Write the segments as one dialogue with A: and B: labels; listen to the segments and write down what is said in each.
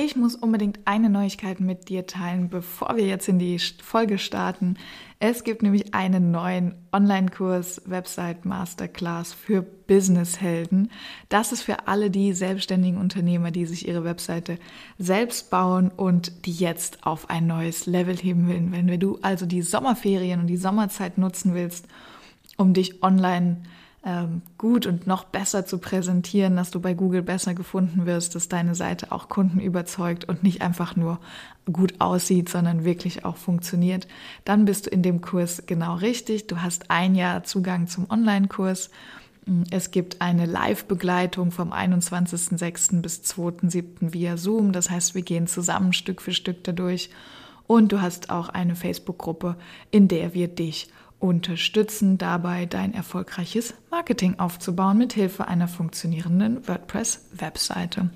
A: Ich muss unbedingt eine Neuigkeit mit dir teilen, bevor wir jetzt in die Folge starten. Es gibt nämlich einen neuen Online-Kurs, Website Masterclass für Businesshelden. Das ist für alle die selbstständigen Unternehmer, die sich ihre Webseite selbst bauen und die jetzt auf ein neues Level heben wollen. Wenn du also die Sommerferien und die Sommerzeit nutzen willst, um dich online zu ähm, gut und noch besser zu präsentieren, dass du bei Google besser gefunden wirst, dass deine Seite auch Kunden überzeugt und nicht einfach nur gut aussieht, sondern wirklich auch funktioniert, dann bist du in dem Kurs genau richtig. Du hast ein Jahr Zugang zum Online-Kurs. Es gibt eine Live-Begleitung vom 21.06. bis 2.07. via Zoom. Das heißt, wir gehen zusammen Stück für Stück dadurch. Und du hast auch eine Facebook-Gruppe, in der wir dich unterstützen dabei, dein erfolgreiches Marketing aufzubauen mit Hilfe einer funktionierenden WordPress-Webseite.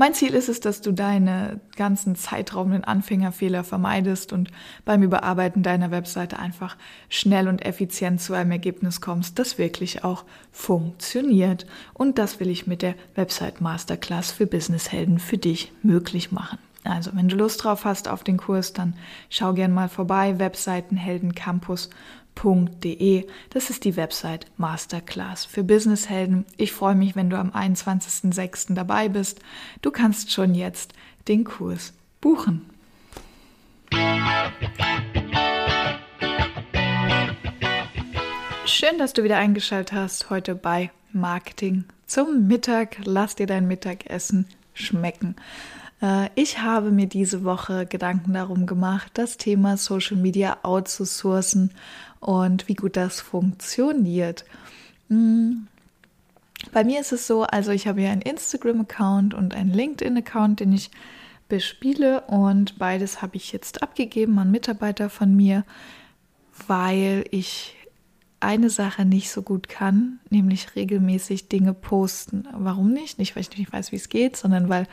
A: Mein Ziel ist es, dass du deine ganzen zeitraubenden Anfängerfehler vermeidest und beim Überarbeiten deiner Webseite einfach schnell und effizient zu einem Ergebnis kommst, das wirklich auch funktioniert. Und das will ich mit der Website Masterclass für Businesshelden für dich möglich machen. Also, wenn du Lust drauf hast auf den Kurs, dann schau gern mal vorbei, webseitenheldencampus.de. Das ist die Website Masterclass für Businesshelden. Ich freue mich, wenn du am 21.06. dabei bist. Du kannst schon jetzt den Kurs buchen. Schön, dass du wieder eingeschaltet hast heute bei Marketing zum Mittag. Lass dir dein Mittagessen schmecken. Äh, ich habe mir diese Woche Gedanken darum gemacht, das Thema Social Media outzusourcen und wie gut das funktioniert. Hm. Bei mir ist es so, also ich habe ja einen Instagram-Account und einen LinkedIn-Account, den ich bespiele und beides habe ich jetzt abgegeben an Mitarbeiter von mir, weil ich eine Sache nicht so gut kann, nämlich regelmäßig Dinge posten. Warum nicht? Nicht, weil ich nicht weiß, wie es geht, sondern weil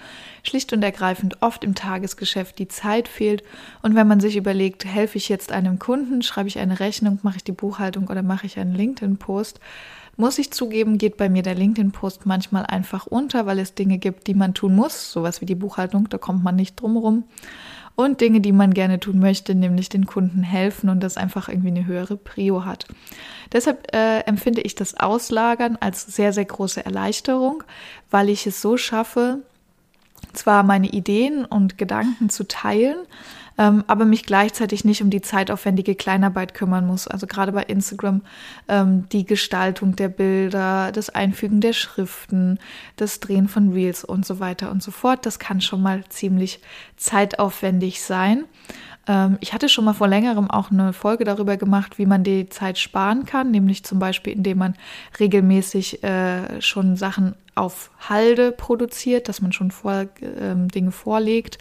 A: schlicht und ergreifend oft im Tagesgeschäft die Zeit fehlt. Und wenn man sich überlegt, helfe ich jetzt einem Kunden, schreibe ich eine Rechnung, mache ich die Buchhaltung oder mache ich einen LinkedIn-Post, muss ich zugeben, geht bei mir der LinkedIn-Post manchmal einfach unter, weil es Dinge gibt, die man tun muss, sowas wie die Buchhaltung, da kommt man nicht drum rum und Dinge, die man gerne tun möchte, nämlich den Kunden helfen und das einfach irgendwie eine höhere Prio hat. Deshalb äh, empfinde ich das Auslagern als sehr, sehr große Erleichterung, weil ich es so schaffe, zwar meine Ideen und Gedanken zu teilen, ähm, aber mich gleichzeitig nicht um die zeitaufwendige Kleinarbeit kümmern muss. Also gerade bei Instagram ähm, die Gestaltung der Bilder, das Einfügen der Schriften, das Drehen von Reels und so weiter und so fort. Das kann schon mal ziemlich zeitaufwendig sein. Ähm, ich hatte schon mal vor längerem auch eine Folge darüber gemacht, wie man die Zeit sparen kann, nämlich zum Beispiel, indem man regelmäßig äh, schon Sachen auf Halde produziert, dass man schon vor, ähm, Dinge vorlegt.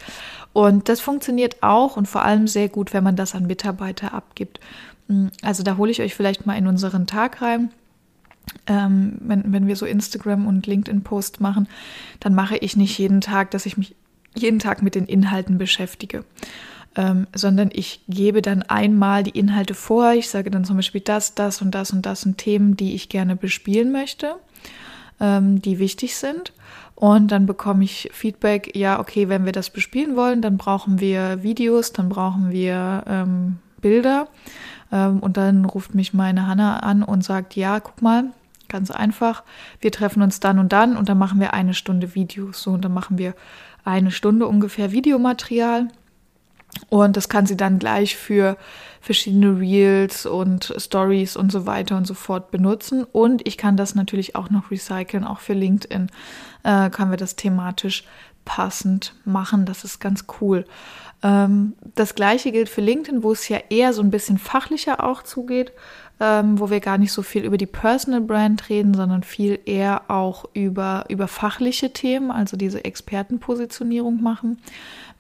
A: Und das funktioniert auch und vor allem sehr gut, wenn man das an Mitarbeiter abgibt. Mm, also da hole ich euch vielleicht mal in unseren Tag rein. Ähm, wenn, wenn wir so Instagram und LinkedIn-Post machen, dann mache ich nicht jeden Tag, dass ich mich jeden Tag mit den Inhalten beschäftige ähm, sondern ich gebe dann einmal die Inhalte vor. Ich sage dann zum Beispiel das, das und das und das sind Themen, die ich gerne bespielen möchte, ähm, die wichtig sind. Und dann bekomme ich Feedback, ja, okay, wenn wir das bespielen wollen, dann brauchen wir Videos, dann brauchen wir ähm, Bilder. Ähm, und dann ruft mich meine Hanna an und sagt, ja, guck mal, ganz einfach, wir treffen uns dann und dann und dann machen wir eine Stunde Videos. So, und dann machen wir eine Stunde ungefähr Videomaterial. Und das kann sie dann gleich für verschiedene Reels und Stories und so weiter und so fort benutzen. Und ich kann das natürlich auch noch recyceln, auch für LinkedIn äh, können wir das thematisch passend machen. Das ist ganz cool. Ähm, das gleiche gilt für LinkedIn, wo es ja eher so ein bisschen fachlicher auch zugeht. Ähm, wo wir gar nicht so viel über die Personal Brand reden, sondern viel eher auch über, über fachliche Themen, also diese Expertenpositionierung machen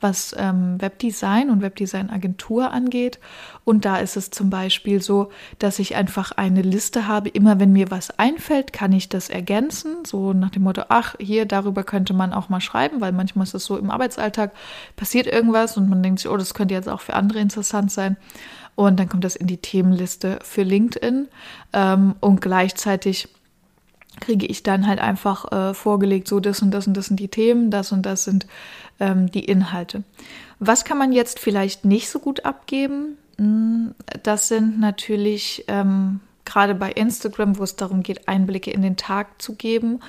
A: was ähm, Webdesign und Webdesign-Agentur angeht. Und da ist es zum Beispiel so, dass ich einfach eine Liste habe. Immer wenn mir was einfällt, kann ich das ergänzen. So nach dem Motto, ach, hier, darüber könnte man auch mal schreiben, weil manchmal ist es so im Arbeitsalltag passiert irgendwas und man denkt sich, oh, das könnte jetzt auch für andere interessant sein. Und dann kommt das in die Themenliste für LinkedIn. Ähm, und gleichzeitig kriege ich dann halt einfach äh, vorgelegt, so das und das und das sind die Themen, das und das sind ähm, die Inhalte. Was kann man jetzt vielleicht nicht so gut abgeben? Hm, das sind natürlich ähm, gerade bei Instagram, wo es darum geht, Einblicke in den Tag zu geben,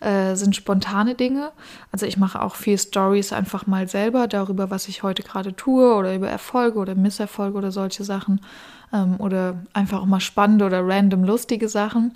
A: äh, sind spontane Dinge. Also ich mache auch viel Stories einfach mal selber darüber, was ich heute gerade tue oder über Erfolge oder Misserfolge oder solche Sachen ähm, oder einfach auch mal spannende oder random lustige Sachen.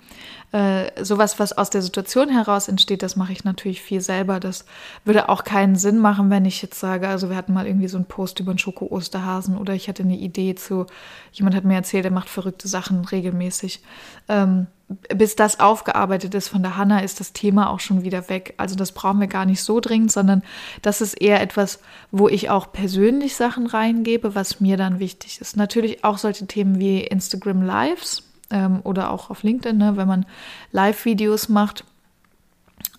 A: Äh, sowas, was aus der Situation heraus entsteht, das mache ich natürlich viel selber. Das würde auch keinen Sinn machen, wenn ich jetzt sage, also wir hatten mal irgendwie so einen Post über einen Schoko-Osterhasen oder ich hatte eine Idee zu, jemand hat mir erzählt, er macht verrückte Sachen regelmäßig. Ähm, bis das aufgearbeitet ist von der Hanna, ist das Thema auch schon wieder weg. Also das brauchen wir gar nicht so dringend, sondern das ist eher etwas, wo ich auch persönlich Sachen reingebe, was mir dann wichtig ist. Natürlich auch solche Themen wie Instagram Lives ähm, oder auch auf LinkedIn, ne, wenn man Live-Videos macht.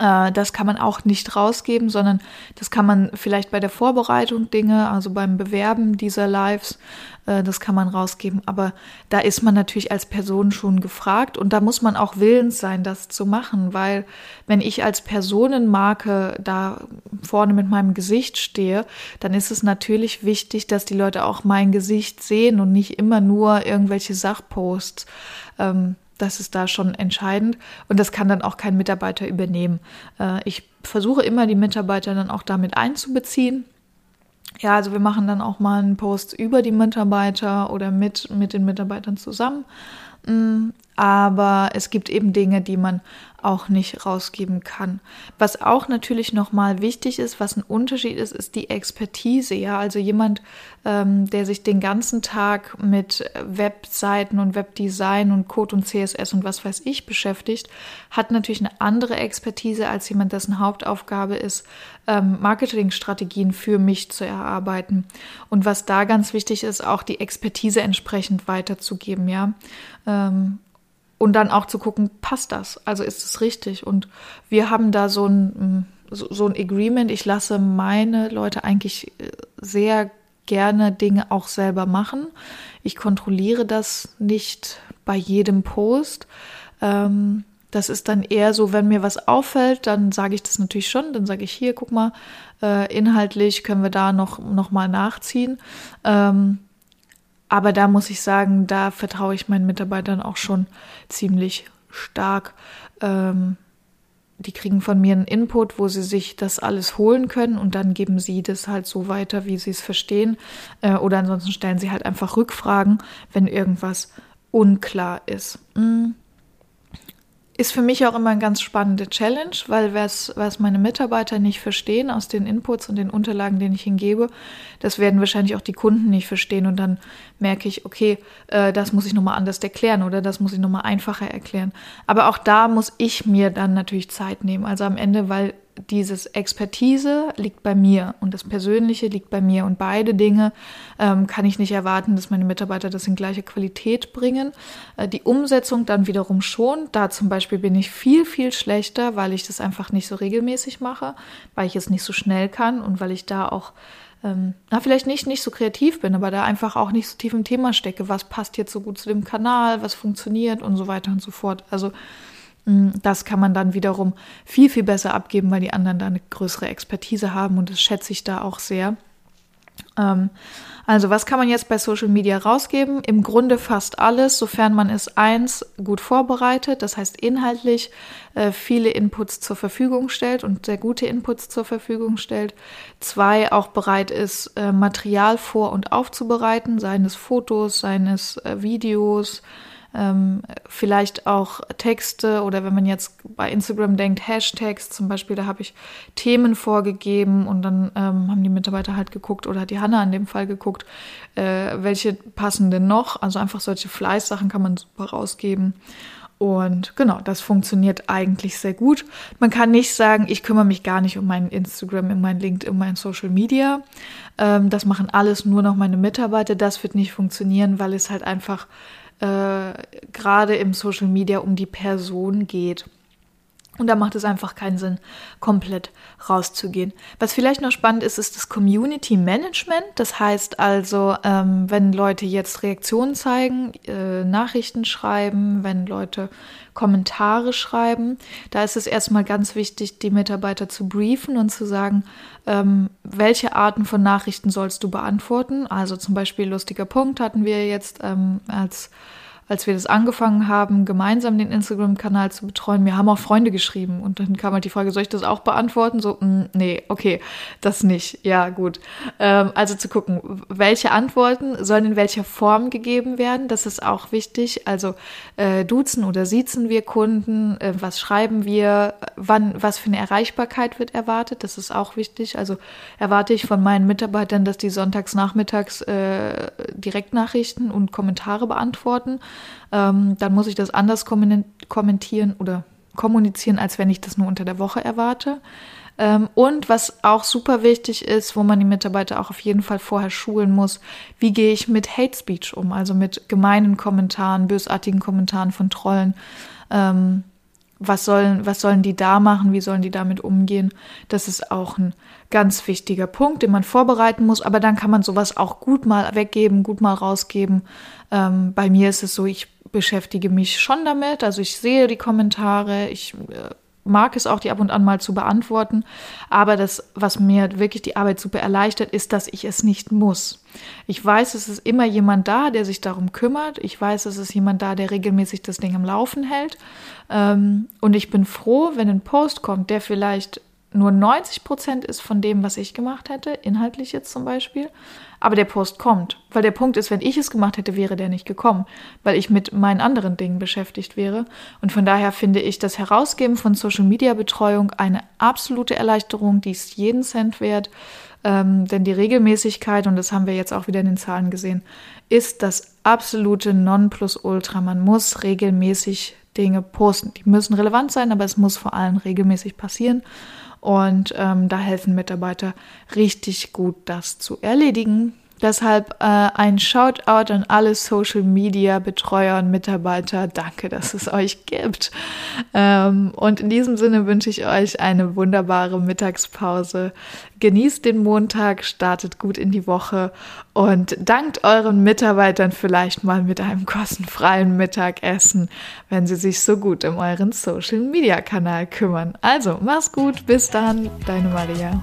A: Äh, das kann man auch nicht rausgeben, sondern das kann man vielleicht bei der Vorbereitung Dinge, also beim Bewerben dieser Lives, äh, das kann man rausgeben. Aber da ist man natürlich als Person schon gefragt und da muss man auch willens sein, das zu machen, weil wenn ich als Personenmarke da vorne mit meinem Gesicht stehe, dann ist es natürlich wichtig, dass die Leute auch mein Gesicht sehen und nicht immer nur irgendwelche Sachposts. Ähm, das ist da schon entscheidend und das kann dann auch kein Mitarbeiter übernehmen. Äh, ich versuche immer, die Mitarbeiter dann auch damit einzubeziehen. Ja, also wir machen dann auch mal einen Post über die Mitarbeiter oder mit, mit den Mitarbeitern zusammen. Aber es gibt eben Dinge, die man auch nicht rausgeben kann. Was auch natürlich nochmal wichtig ist, was ein Unterschied ist, ist die Expertise. Ja, also jemand, ähm, der sich den ganzen Tag mit Webseiten und Webdesign und Code und CSS und was weiß ich beschäftigt, hat natürlich eine andere Expertise als jemand, dessen Hauptaufgabe ist, ähm, Marketingstrategien für mich zu erarbeiten. Und was da ganz wichtig ist, auch die Expertise entsprechend weiterzugeben. Ja. Ähm, und dann auch zu gucken, passt das? Also ist es richtig? Und wir haben da so ein, so, so ein Agreement. Ich lasse meine Leute eigentlich äh, sehr gerne Dinge auch selber machen. Ich kontrolliere das nicht bei jedem Post. Ähm, das ist dann eher so, wenn mir was auffällt, dann sage ich das natürlich schon. Dann sage ich hier, guck mal, äh, inhaltlich können wir da noch, noch mal nachziehen. Ähm, aber da muss ich sagen, da vertraue ich meinen Mitarbeitern auch schon ziemlich stark. Ähm, die kriegen von mir einen Input, wo sie sich das alles holen können und dann geben sie das halt so weiter, wie sie es verstehen. Äh, oder ansonsten stellen sie halt einfach Rückfragen, wenn irgendwas unklar ist. Mhm ist für mich auch immer eine ganz spannende Challenge, weil was, was meine Mitarbeiter nicht verstehen aus den Inputs und den Unterlagen, denen ich hingebe, das werden wahrscheinlich auch die Kunden nicht verstehen und dann merke ich, okay, äh, das muss ich nochmal anders erklären oder das muss ich nochmal einfacher erklären. Aber auch da muss ich mir dann natürlich Zeit nehmen. Also am Ende, weil dieses Expertise liegt bei mir und das Persönliche liegt bei mir. Und beide Dinge ähm, kann ich nicht erwarten, dass meine Mitarbeiter das in gleicher Qualität bringen. Äh, die Umsetzung dann wiederum schon. Da zum Beispiel bin ich viel, viel schlechter, weil ich das einfach nicht so regelmäßig mache, weil ich es nicht so schnell kann und weil ich da auch ähm, na, vielleicht nicht, nicht so kreativ bin, aber da einfach auch nicht so tief im Thema stecke. Was passt jetzt so gut zu dem Kanal, was funktioniert und so weiter und so fort. Also das kann man dann wiederum viel, viel besser abgeben, weil die anderen da eine größere Expertise haben und das schätze ich da auch sehr. Ähm, also was kann man jetzt bei Social Media rausgeben? Im Grunde fast alles, sofern man es eins gut vorbereitet, das heißt inhaltlich äh, viele Inputs zur Verfügung stellt und sehr gute Inputs zur Verfügung stellt. Zwei auch bereit ist, äh, Material vor und aufzubereiten, seien es Fotos, seien es äh, Videos, ähm, vielleicht auch Texte oder wenn man jetzt bei Instagram denkt, Hashtags zum Beispiel, da habe ich Themen vorgegeben und dann ähm, haben die Mitarbeiter halt geguckt oder hat die Hanna in dem Fall geguckt, äh, welche passen denn noch. Also einfach solche Fleißsachen kann man super rausgeben. Und genau, das funktioniert eigentlich sehr gut. Man kann nicht sagen, ich kümmere mich gar nicht um mein Instagram, um mein LinkedIn, um mein Social Media. Ähm, das machen alles nur noch meine Mitarbeiter. Das wird nicht funktionieren, weil es halt einfach äh, gerade im Social Media um die Person geht. Und da macht es einfach keinen Sinn, komplett rauszugehen. Was vielleicht noch spannend ist, ist das Community Management. Das heißt also, ähm, wenn Leute jetzt Reaktionen zeigen, äh, Nachrichten schreiben, wenn Leute Kommentare schreiben, da ist es erstmal ganz wichtig, die Mitarbeiter zu briefen und zu sagen, ähm, welche Arten von Nachrichten sollst du beantworten. Also zum Beispiel lustiger Punkt hatten wir jetzt ähm, als als wir das angefangen haben, gemeinsam den Instagram-Kanal zu betreuen, mir haben auch Freunde geschrieben und dann kam halt die Frage, soll ich das auch beantworten? So, mh, mm, nee, okay, das nicht. Ja, gut. Ähm, also zu gucken, welche Antworten sollen in welcher Form gegeben werden, das ist auch wichtig. Also äh, duzen oder siezen wir Kunden, äh, was schreiben wir, wann, was für eine Erreichbarkeit wird erwartet, das ist auch wichtig. Also erwarte ich von meinen Mitarbeitern, dass die sonntags nachmittags äh, Direktnachrichten und Kommentare beantworten ähm, dann muss ich das anders kommentieren oder kommunizieren, als wenn ich das nur unter der Woche erwarte. Ähm, und was auch super wichtig ist, wo man die Mitarbeiter auch auf jeden Fall vorher schulen muss, wie gehe ich mit Hate Speech um, also mit gemeinen Kommentaren, bösartigen Kommentaren von Trollen. Ähm, was sollen, was sollen die da machen? Wie sollen die damit umgehen? Das ist auch ein ganz wichtiger Punkt, den man vorbereiten muss. Aber dann kann man sowas auch gut mal weggeben, gut mal rausgeben. Ähm, bei mir ist es so, ich beschäftige mich schon damit. Also ich sehe die Kommentare, ich äh, mag es auch, die ab und an mal zu beantworten. Aber das, was mir wirklich die Arbeit super erleichtert, ist, dass ich es nicht muss. Ich weiß, es ist immer jemand da, der sich darum kümmert. Ich weiß, es ist jemand da, der regelmäßig das Ding am Laufen hält. Ähm, und ich bin froh, wenn ein Post kommt, der vielleicht nur 90 Prozent ist von dem, was ich gemacht hätte, inhaltlich jetzt zum Beispiel. Aber der Post kommt. Weil der Punkt ist, wenn ich es gemacht hätte, wäre der nicht gekommen, weil ich mit meinen anderen Dingen beschäftigt wäre. Und von daher finde ich das Herausgeben von Social Media Betreuung eine absolute Erleichterung, die ist jeden Cent wert. Ähm, denn die Regelmäßigkeit, und das haben wir jetzt auch wieder in den Zahlen gesehen, ist das absolute Nonplusultra. Man muss regelmäßig Dinge posten. Die müssen relevant sein, aber es muss vor allem regelmäßig passieren. Und ähm, da helfen Mitarbeiter richtig gut, das zu erledigen. Deshalb äh, ein Shoutout an alle Social Media Betreuer und Mitarbeiter. Danke, dass es euch gibt. Ähm, und in diesem Sinne wünsche ich euch eine wunderbare Mittagspause. Genießt den Montag, startet gut in die Woche und dankt euren Mitarbeitern vielleicht mal mit einem kostenfreien Mittagessen, wenn sie sich so gut um euren Social Media Kanal kümmern. Also, mach's gut, bis dann, deine Maria.